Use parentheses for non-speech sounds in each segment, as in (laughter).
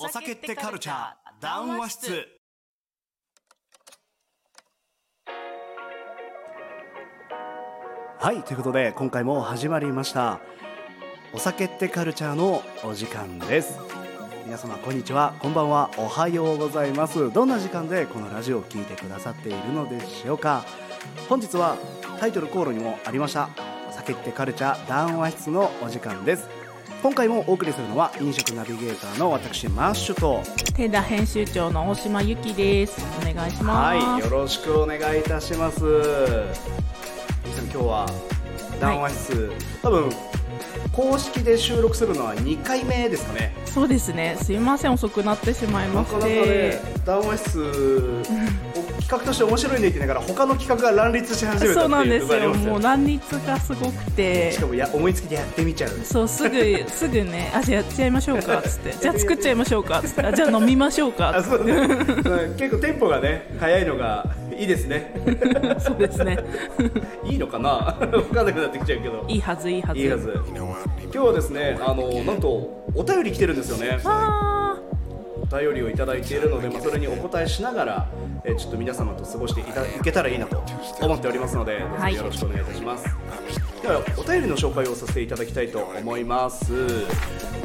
お酒ってカルチャー。談話室。はいということで今回も始まりました。お酒ってカルチャーのお時間です。皆様こんにちは。こんばんは。おはようございます。どんな時間でこのラジオを聞いてくださっているのでしょうか。本日はタイトルコールにもありました。お酒ってカルチャー。談話室のお時間です今回もお送りするのは飲食ナビゲーターの私マッシュとテダ編集長の大島由紀です。お願いします。はいよろしくお願いいたします。今日は談話室、はい、多分公式で収録するのは2回目ですかね。そうですね。すいません遅くなってしまいまして。なかなかね談話室企画として面白いねって言いながら他の企画が乱立し始めたそうなんですよ。もう乱立がすごくて。しかもや思いつきでやってみちゃう。そうすぐ (laughs) すぐねあじゃあやっちゃいましょうかっ (laughs) つって。じゃあ作っちゃいましょうかっつって。じゃあ飲みましょうかっつって、結構テンポがね早いのがいいですね。(laughs) そうですね。(laughs) いいのかな？(laughs) 分かんなくなってきちゃうけど。いいはずいいはず。いいはず。今日はですねあのなんとお便り来てるんですよね。お便りをいただいているので、まあ、それにお答えしながら、えちょっと皆様と過ごしていたいけたらいいなと思っておりますのでどうぞよろしくお願いいたします、はい、ではお便りの紹介をさせていただきたいと思います。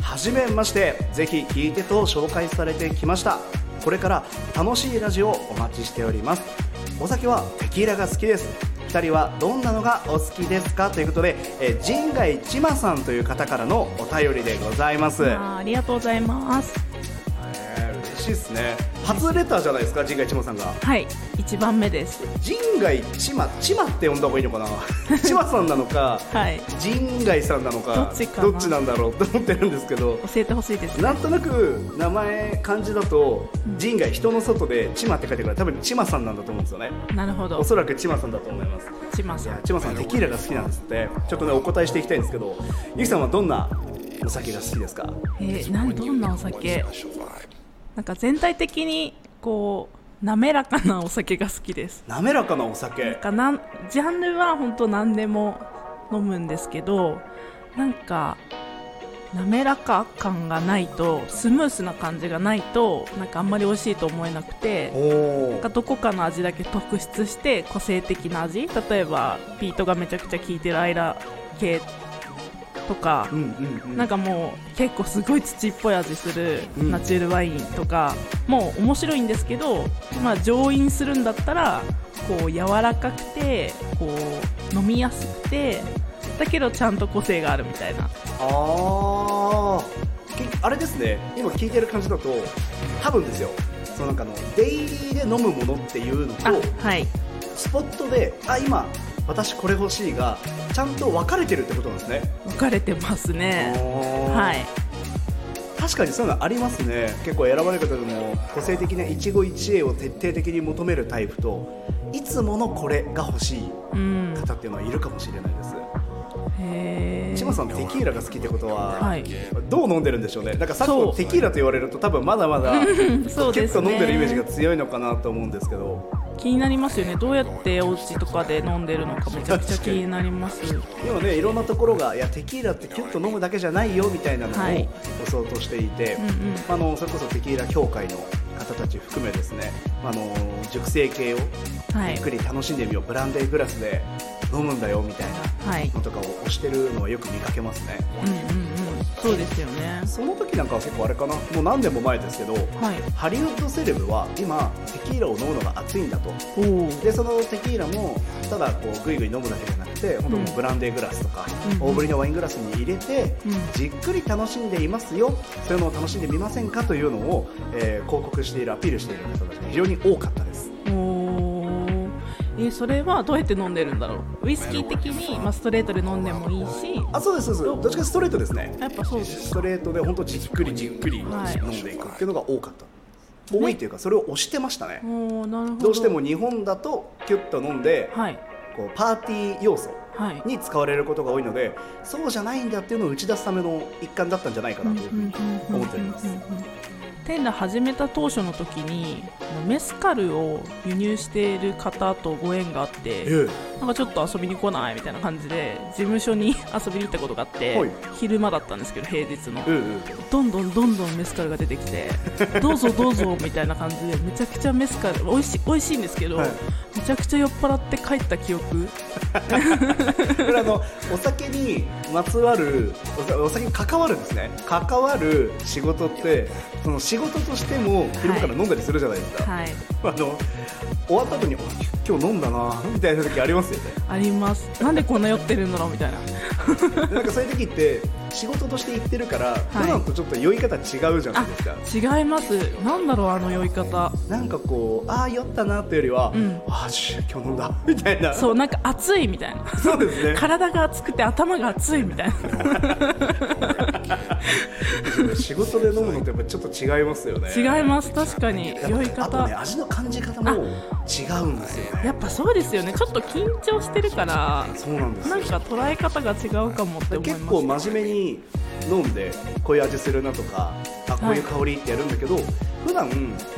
はじめましてぜひ聞いてと紹介されてきました。これから楽しいラジオをお待ちしておりますお酒はテキーラが好きです。2人はどんなのがお好きですか？ということで、え陣外ちまさんという方からのお便りでございます。ありがとうございます。しいですね。初レターじゃないですか陣外ちまさんが。はい一番目です。陣外ちまちまって呼んだ方がいいのかな？(laughs) ちまさんなのか、はい、陣外さんなのかどっちかどっちなんだろうと思ってるんですけど。教えてほしいです、ね、なんとなく名前漢字だと陣外人の外でちまって書いてくる多分ちまさんなんだと思うんですよね。なるほど。おそらくちまさんだと思います。ちまさん。ちまさんテキーラが好きなんですって。ちょっとねお答えしていきたいんですけどゆきさんはどんなお酒が好きですか？えー、なんどんなお酒？なんか全体的にこう滑らかなお酒が好きです。滑らかなお酒？なんかなんジャンルは本当何でも飲むんですけどなんか滑らか感がないとスムースな感じがないとなんかあんまり美味しいと思えなくてなんかどこかの味だけ特筆して個性的な味。例えばピートがめちゃくちゃ効いてるアイラ系とか、うんうんうん、なんかもう結構すごい土っぽい味するナチュラルワインとか、うん、もう面白いんですけど、まあ、上飲するんだったらこう柔らかくてこう飲みやすくてだけどちゃんと個性があるみたいな。ああれですね。今聞いてる感じだと多分ですよ。そのなんかのデイリーで飲むものっていうのと、はい、スポットであ今私これ欲しいがちゃんと分かれてるってことなんですね。分かれてますね。はい。確かにそういうのありますね。結構選ばれ方でも個性的な一期一会を徹底的に求めるタイプといつものこれが欲しい方っていうのはいるかもしれないです、へ千葉さんテキーラが好きってことは、はい、どう飲んでるんでしょうね。なんかさっきテキーラと言われると多分まだまだ (laughs) そう結構飲んでるイメージが強いのかなと思うんですけど。気になりますよね。どうやってお家とかで飲んでるのかめちゃくちゃ気になります。今ねいろんなところがいやテキーラってキュッと飲むだけじゃないよみたいなのを押そうとしていて、はいあのそれこそテキーラ協会の方たち含めですね。あの熟成系をゆっくり楽しんでみよう、はい、ブランデーグラスで飲むんだよみたいな。のとかを推してるのはよく見かけますね。うんうんうん。そうですよね。その時なんかは結構あれかな。もう何年も前ですけど、はい、ハリウッドセレブは今テキーラを飲むのが熱いんだと。でそのテキーラもただこうグイグイ飲むだけじゃなくて、本当ブランデーグラスとか、うん、大ぶりのワイングラスに入れて、うん、じっくり楽しんでいますよ。そういうのを楽しんでみませんかというのを、えー、広告しているアピールしている方たちが非常に多かったですえそれはどうやって飲んでるんだろう？ウイスキー的に、まあ、ストレートで飲んでもいいし。あそうですそうです。どっちかストレートですね。やっぱそうですストレートで本当じっくりじっくり飲んでいくっていうのが多かった、はい、多いというかそれを押してましたね。ど。うしても日本だとキュッと飲んで、はい、こうパーティー要素に使われることが多いので、そうじゃないんだっていうのを打ち出すための一環だったんじゃないかなというふうに思っております。テンダ始めた当初の時にメスカルを輸入している方とご縁があってえ。なんかちょっと遊びに来ないみたいな感じで事務所に遊びに行ったことがあって、はい。昼間だったんですけど平日の。えうんうんどんどんどんどんメスカルが出てきて (laughs) どうぞどうぞみたいな感じでめちゃくちゃメスカル美味しい美味しいんですけど、はい。めちゃくちゃ酔っ払って帰った記憶。(laughs) これあのお酒にまつわるお酒に関わるんですね。関わる仕事ってその仕事としても昼間から飲んだりするじゃないですか、はい。あの終わった後にお今日飲んだなみたいな時ありますよね。あります。なんでこんな酔ってるんだろうみたいな。でなんかそういう時って仕事として行ってるから、普段とちょっと酔い方違うじゃないですか。違います。なんだろうあの酔い方。なんかこうああ酔ったなっていうよりは、うん。ああし今日飲んだみたいな。そうなんか暑いみたいな。そうですね。体が熱くて頭が熱いみたいな。仕事で飲むのってやっぱちょっと違いますよね。違います。確かに。酔いあとね方味の感じ方も違うんですよね。やっぱそうですよね。ちょっと緊張してるからそうなんですよ。なんか捉え方が違うかもって思います。結構真面目に飲んでこういう味するなとかあこういう香りってやるんだけど、普段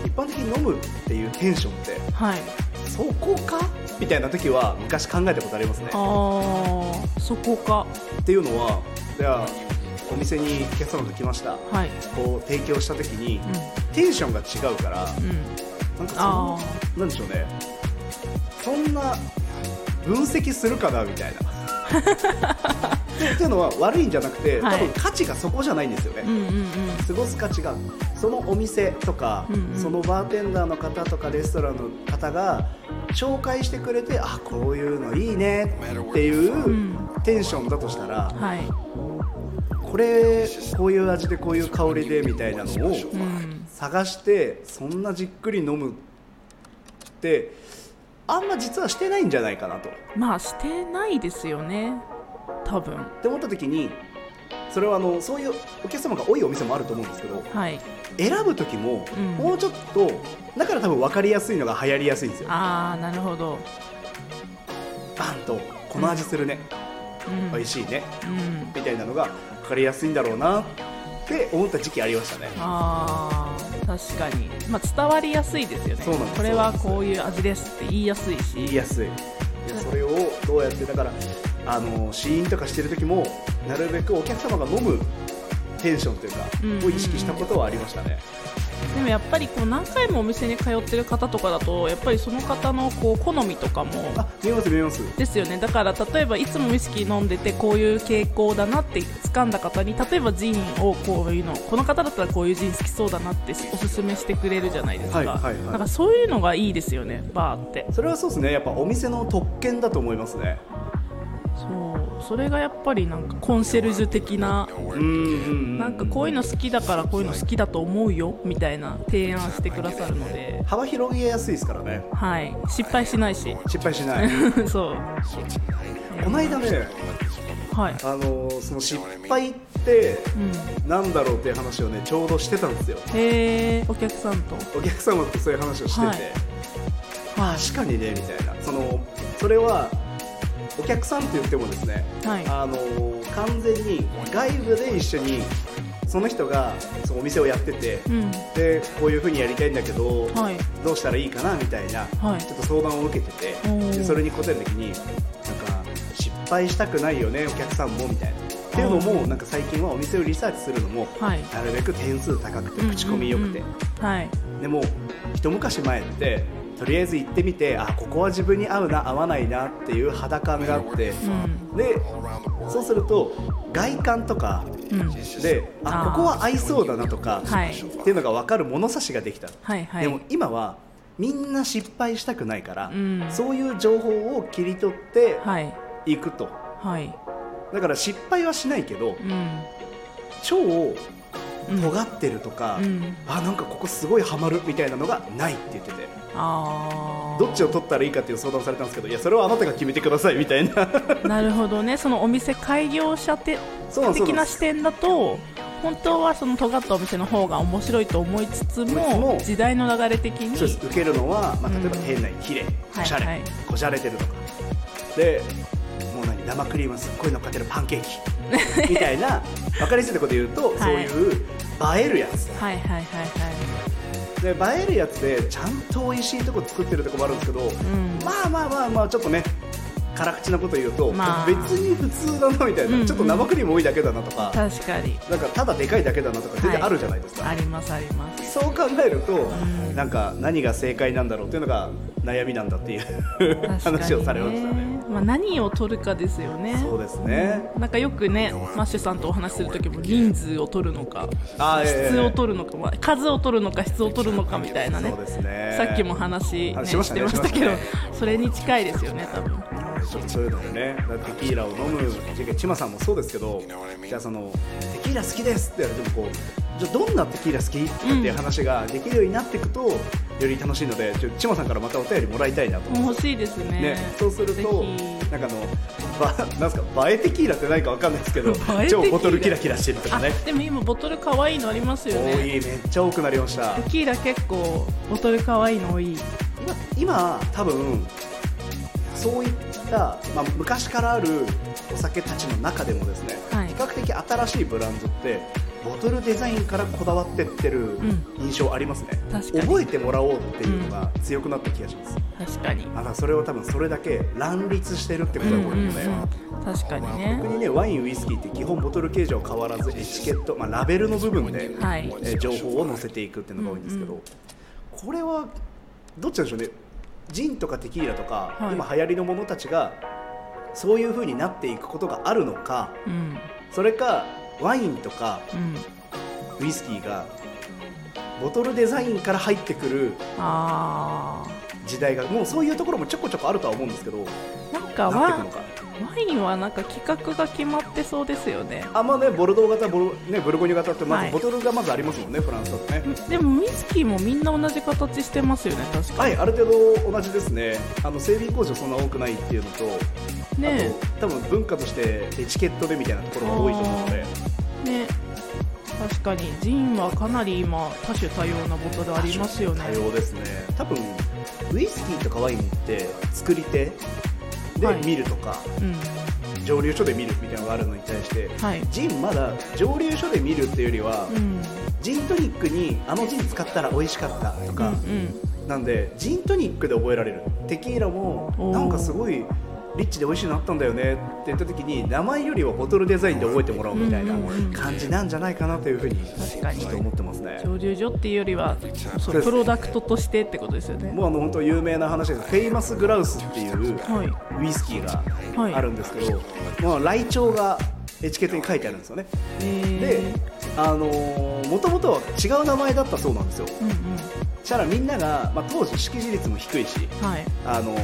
一般的に飲むっていうテンションってはい。そこか？みたいな時は昔考えたことありますね。あーそこか。っていうのはじゃあお店にお客様と来ました。はい。こう提供した時にうテンションが違うからんうん。なんかそあのなんでしょうね。そんな分析するかな？みたいな (laughs) っていうのは悪いんじゃなくて、はい。多分価値がそこじゃないんですよね、うんうんうん。過ごす価値がそのお店とか、うんうん。そのバーテンダーの方とかレストランの方が紹介してくれてあこういうのいいねっていううん。テンションだとしたら、はい。これこういう味でこういう香りでみたいなのをうん。探してそんなじっくり飲むってあんま実はしてないんじゃないかなと。まあしてないですよね多分。って思った時にそれはあのそういうお客様が多いお店もあると思うんですけどはい。選ぶ時もうん。もうちょっとだから多分分かりやすいのが流行りやすいんですよ。ああなるほど。バンとこの味するね、うん。美味しいね。うん。みたいなのが分かりやすいんだろうなって思った時期ありましたね。あー確かに、まあ、伝わりやすいですよね。そうなんですこれはこういう味ですって言いやすいし。言いやすい。でそれをどうやってだからあの試飲とかしてる時もなるべくお客様が飲むテンションというか、うん。うんうんを意識したことはありましたね。でもやっぱりこう何回もお店に通ってる方とかだとやっぱりその方のこう好みとかもあ見えます見えます。ですよね。だから例えばいつもウイスキー飲んでてこういう傾向だなって掴んだ方に例えばジンをこういうのこの方だったらこういうジン好きそうだなっておすすめしてくれるじゃないですか、はいはいはい。だからそういうのがいいですよねバーって。それはそうですね。やっぱお店の特権だと思いますねそう。それがやっぱりなんかコンシェルジュ的ななんかこういうの好きだからこういうの好きだと思うよみたいな提案してくださるので。幅広げやすいですからね。はい。失敗しないし。失敗しない。(laughs) そう。この間ねはい。あのーその失敗ってうん。なんだろうっていう話をねちょうどしてたんですよ。へえお客さんと。お客様とそういう話をしてて、はい。確かにねみたいな。そのそれはお客さんって言ってもですねはい。あの完全に外部で一緒にその人がそのお店をやっててうん。でこういうふうにやりたいんだけど、はい。どうしたらいいかなみたいな、はい。ちょっと相談を受けててでそれに答えるときになんか失敗したくないよねお客さんもみたいな。っていうのもなんか最近はお店をリサーチするのもはい。なるべく点数高くてうん口コミ良くて、うんうんはい。でも一昔前ってとりあえず行ってみてあここは自分に合うな合わないなっていう肌感があって、うん。でそうすると外観とかうん。であここは合いそうだなとか、はい。っていうのが分かる物差しができた、はいはい。でも今はみんな失敗したくないから、うん。そういう情報を切り取ってはい。いくと。はい。だから失敗はしないけどうん。超うん。尖ってるとか、うん。あなんかここすごいハマるみたいなのがないって言っててどっちを取ったらいいかっていう相談をされたんですけどいやそれはあなたが決めてくださいみたいな。なるほどね。そのお店開業者て的な視点だと本当はその尖ったお店の方が面白いと思いつつもも時代の流れ的に受けるのは、まあ、例えばうん。店内綺麗おしゃれ、はいはいこじゃれてるとか。でもう何生クリームすっごい乗っかってるパンケーキ。(laughs) みたいな分かりやすいところで言うと、はい。そういう映えるやつ。はいはいはいはいで映えるやつでちゃんと美味しいとこ作ってるとこもあるんですけど、うん。まあまあまあまあちょっとね辛口なこと言うと、まあ。別に普通だなみたいな、うんうん。ちょっと生クリーム多いだけだなとか、確かに。なんかただでかいだけだなとか全然あるじゃないですか、ありますあります。そう考えると、ん。なんか何が正解なんだろうっていうのが悩みなんだっていう確かに話をされましたね。まあ、何を取るかですよね。そうですね。なんかよくねマッシュさんとお話しする時も人数を取るのか質を取るのか、まあ数を取るのか質を取るのかみたいなね。そうですね。さっきも話、ね、あしましたねしてましたけどそれに近いですよね多分そういうのでね、テキーラを飲む、チマさんもそうですけど、じゃあそのテキーラ好きですって言われてもこう、じゃあどんなテキーラ好きっていう話ができるようになっていくと、より楽しいので、ちょチマさんからまたお便りもらいたいなと。欲しいですね。ね、そうするぜとひ。なんかあのばなんすか映えテキーラって何かわかんないですけど超ボトルキラキラしてるとかあねでも今ボトル可愛いのありますよ多ねいめっちゃ多くなりました。テキーラ結構ボトル可愛いの多い。今今多分そういった、まあ、昔からあるお酒たちの中でもですね、はい。比較的新しいブランドってボトルデザインからこだわってってるん。印象ありますね、確かに。覚えてもらおうっていうのが強くなった気がします、確かに。まだそれを多分それだけ乱立してるってことだと思うので、確かにね。逆にねワインウイスキーって基本ボトル形状変わらずエチケット、まあ、ラベルの部分で、はい。えー情報を載せていくっていうのが多いんですけど、うん。これはどっちなんでしょうねジンとかテキーラとか、はい。今流行りのものたちがそういう風になっていくことがあるのかうん。それかワインとかうん。ウイスキーがボトルデザインから入ってくるあ時代がもうそういうところもちょこちょこあるとは思うんですけどーなんかワなっていくのかワインはなんか企画が決まってそうですよね。あまあねボルドー型ボル、ね、ブルゴーニュ型ってまはい。ずボトルがまずありますもんね、フランスだとね。でもウイスキーもみんな同じ形してますよね確か。はいある程度同じですね。あの整備工場そんな多くないっていうのとね多分文化としてエチケットでみたいなところが多いと思うので。ね。確かにジンはかなり今多種多様なボトルありますよね。多様ですね。多分ウイスキーとかワインって作り手ではい。見るとか、うん。蒸留所で見るみたいなのがあるのに対してはい。ジンまだ蒸留所で見るっていうよりは、うん。ジントニックにあのジン使ったら美味しかったとうんか、うん。なんでジントニックで覚えられる。テキーラもなんかすごいリッチで美味しいのあったんだよね。って言った時に名前よりはボトルデザインで覚えてもらおうみたいな感じなんじゃないかなというふうに確かに。ちょっと思ってますね。蒸留所っていうよりはプロダクトとしてってことですよね。もうあの本当有名な話です。フェイマスグラウスっていうはい。ウイスキーはいがあるんですけど、まあ、ライチョウがエチケットに書いてあるんですよね。でえあのもともとは違う名前だったそうなんですよ。うんうん。そしたらみんなが、まあ、当時識字率も低いしはい。あの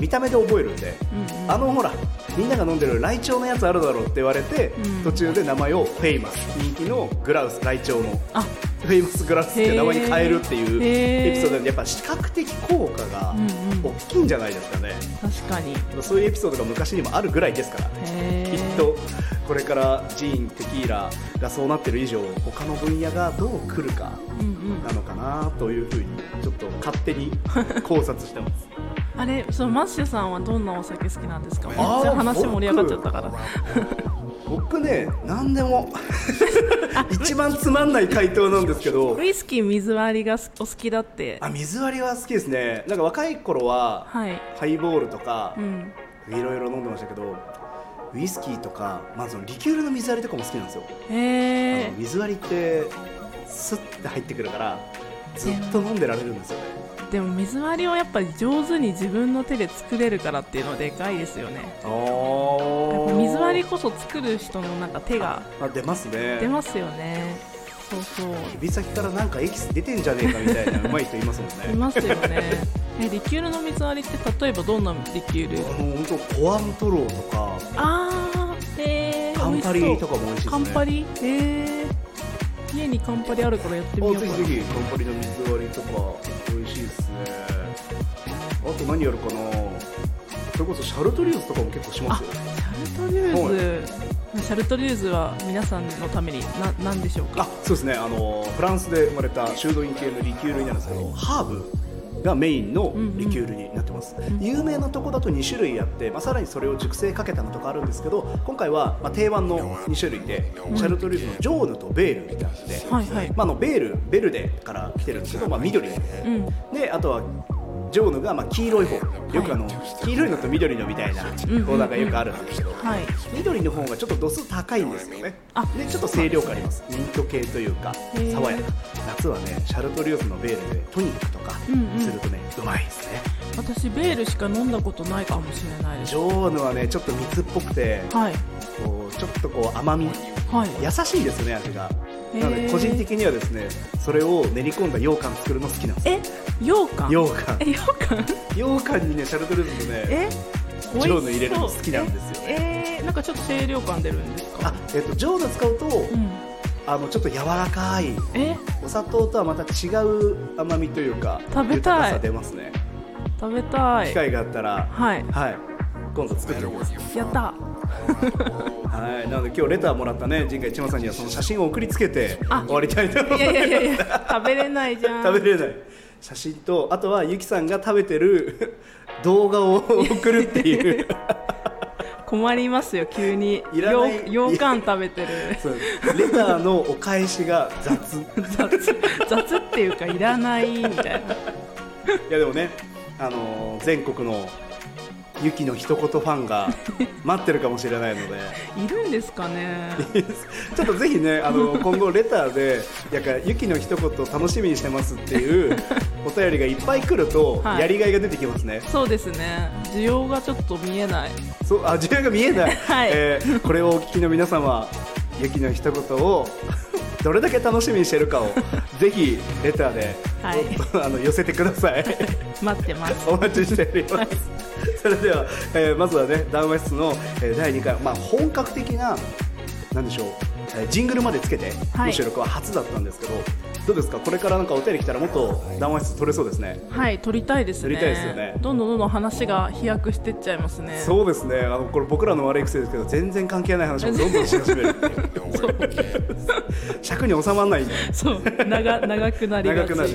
見た目で覚えるんでうんうん。あのほらみんなが飲んでるライチョウのやつあるだろうって言われて、うん。途中で名前をフェイマス。人気のグラウスライチョウの。あ。フェイマスグラウスって名前に変えるっていうエピソードでやっぱ視覚的効果がうんうん。大きいんじゃないですかね、確かに。そういうエピソードが昔にもあるぐらいですからへー。きっとこれからジーンテキーラがそうなってる以上他の分野がどう来るかうんうん。なのかなというふうにちょっと勝手に (laughs) 考察してます。あれそのマッシュさんはどんなお酒好きなんですか？めっちゃ話盛り上がっちゃったから。僕ね何でも (laughs) 一番つまんない回答なんですけど。ウイスキー水割りがお好きだって。あ水割りは好きですね。なんか若い頃ははい。ハイボールとかうん。いろいろ飲んでましたけどウイスキーとかまずリキュールの水割りとかも好きなんですよ、へえあの水割りってスッて入ってくるからずっと飲んでられるんですよね。でも水割りをやっぱり上手に自分の手で作れるからっていうのはでかいですよね。あやっぱ水割りこそ作る人のなんか手があ出ますね。出ますよねそうそう。指先からなんかエキス出てんじゃねえかみたいな (laughs) うまい人いますもんね。いますよね。えリキュールの水割りって例えばどんなリキュール。あの本当コアントローとかあーへえカンパリとかも美味しいですね。カンパリへえ家にカンパリあるからやってみようかな。あぜひぜひカンパリの水割りとか美味しいですね。あと何やるかな？それこそシャルトリューズとかも結構しますよ。シャルトリューズ、シャルトリューズは皆さんのためにな何でしょうか？あそうですね。あのフランスで生まれた修道院系のリキュールになるんですけどハーブがメインのリキュールになってます、有名なとこだと2種類あって、まあ、さらにそれを熟成かけたのとかあるんですけど今回はまあ定番の2種類で、シャルトリューズのジョーヌとベールみたいなので、はいはい。まあ、あのベールベルデから来てるんですけど、まあ、緑うん。であとはジョーヌがまあ黄色い方。よくあの、黄色いのと緑のみたいなうんうん。オーダーがよくあるんですけど、はい。緑の方がちょっっと度数高いんですよね。あ。でちょっと清涼感あります。ミント系というか爽やか。夏はねシャルトリュースのベールでトニックとかうんうん。するとね、うまいですね。私ベールしか飲んだことないかもしれないです。ジョーヌはねちょっと蜜っぽくてはい。こうちょっとこう甘み。はい。優しいですね味がなので個人的にはですねそれを練り込んだ羊羹作るの好きなんです。え？羊羹？羊羹。え羊羹？羊羹にねシャルトリュースのねえ？ジョーヌ入れるの好きなんですよええー、なんかちょっと清涼感出るんですか？あえっとジョーヌ使うと、うん。あのちょっと柔らかいえ？お砂糖とはまた違う甘みというか食べたい。出ますね。食べたい。機会があったら。はい。はい今度作っておきます。やった。はいなので今日レターもらったね陣海一馬さんにはその写真を送りつけてあ終わりたいと思います。いやいやいやいや食べれないじゃん。食べれない。写真とあとはゆきさんが食べてる (laughs) 動画を送るっていう。困りますよ急に。いらない。よ羊羹食べてる。レターのお返しが雑。雑。雑っていうかいらないみたいな。いやでもね、あのー全国のゆきの一言ファンが (laughs) 待ってるかもしれないので。いるんですかね。(laughs) ちょっとぜひね、あの (laughs) 今後レターでなんかゆきの一言楽しみにしてますっていうお便りがいっぱい来ると、はい。やりがいが出てきますね。そうですね。需要がちょっと見えない。そうあ自分が見えない、はい。えーこれをお聞きの皆様ゆきの一言をどれだけ楽しみにしてるかをぜひレターで、はい。おあの寄せてください。待ってます。お待ちしております。それでは、えーまずはね、談話室の、えー第2回、まあ、本格的な、なんでしょう、えージングルまでつけてはい。の収録は初だったんですけど、どうですか、これからなんかお便り来たら、もっと談話室取れそうですね。はい撮りたいですね。撮りたいですよね。どんどんどんどん話が飛躍してっちゃいますね。そうですね、あのこれ僕らの悪い癖ですけど、全然関係ない話もどんどんし始める。(laughs) (laughs) 尺に収まらないんで。そう。長長くなりがち。(laughs) 長くなる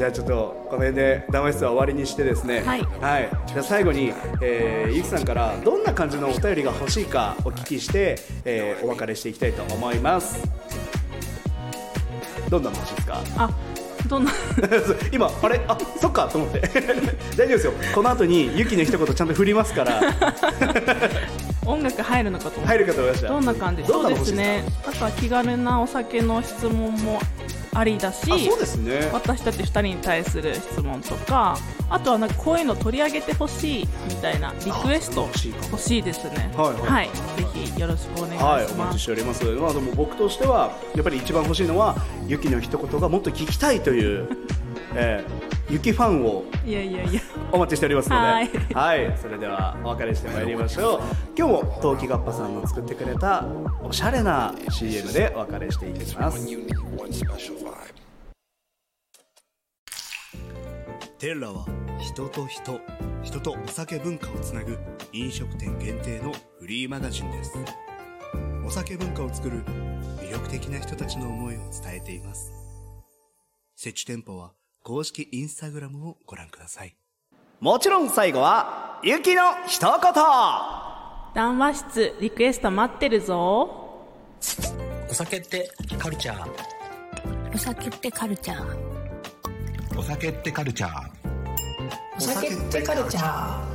じゃあちょっとこの辺で談話室は終わりにしてですね。はい。じゃあ最後に、えーゆきさんからどんな感じのお便りが欲しいかお聞きして、えーお別れしていきたいと思います。どんなの欲しいですか？あどんな？(laughs) 今あれ？あそっかと思って。(laughs) 大丈夫ですよ。この後にゆきの一言ちゃんと振りますから。(laughs) 音楽入るのかと入るかと思いました。どんな感じ？そうですね。あとは気軽なお酒の質問もありだしね。私たち2人に対する質問とかあとはなんかこういうの取り上げてほしいみたいなリクエストあ欲しいですね。はいはい。ぜひよろしくお願いしはい、おます、待ちしております。まあ、でも僕としては、やっぱり一番欲しいのは、ユキの一言がもっと聞きたいという、(laughs) えー、ユキファンをいやいやいやお待ちしておりますので、はいはい、それではお別れしてまいりましょう。今日も陶器ガッパさんの作ってくれたおしゃれな CM でお別れしていきます。テッラは人と人、人とお酒文化をつなぐ飲食店限定のフリーマガジンです。お酒文化を作る魅力的な人たちの思いを伝えています。設置店舗は公式インスタグラムをご覧ください。もちろん最後は、ゆきの一言。談話室リクエスト待ってるぞ。お酒ってカルチャー。お酒ってカルチャー。お酒ってカルチャー。お酒ってカルチャー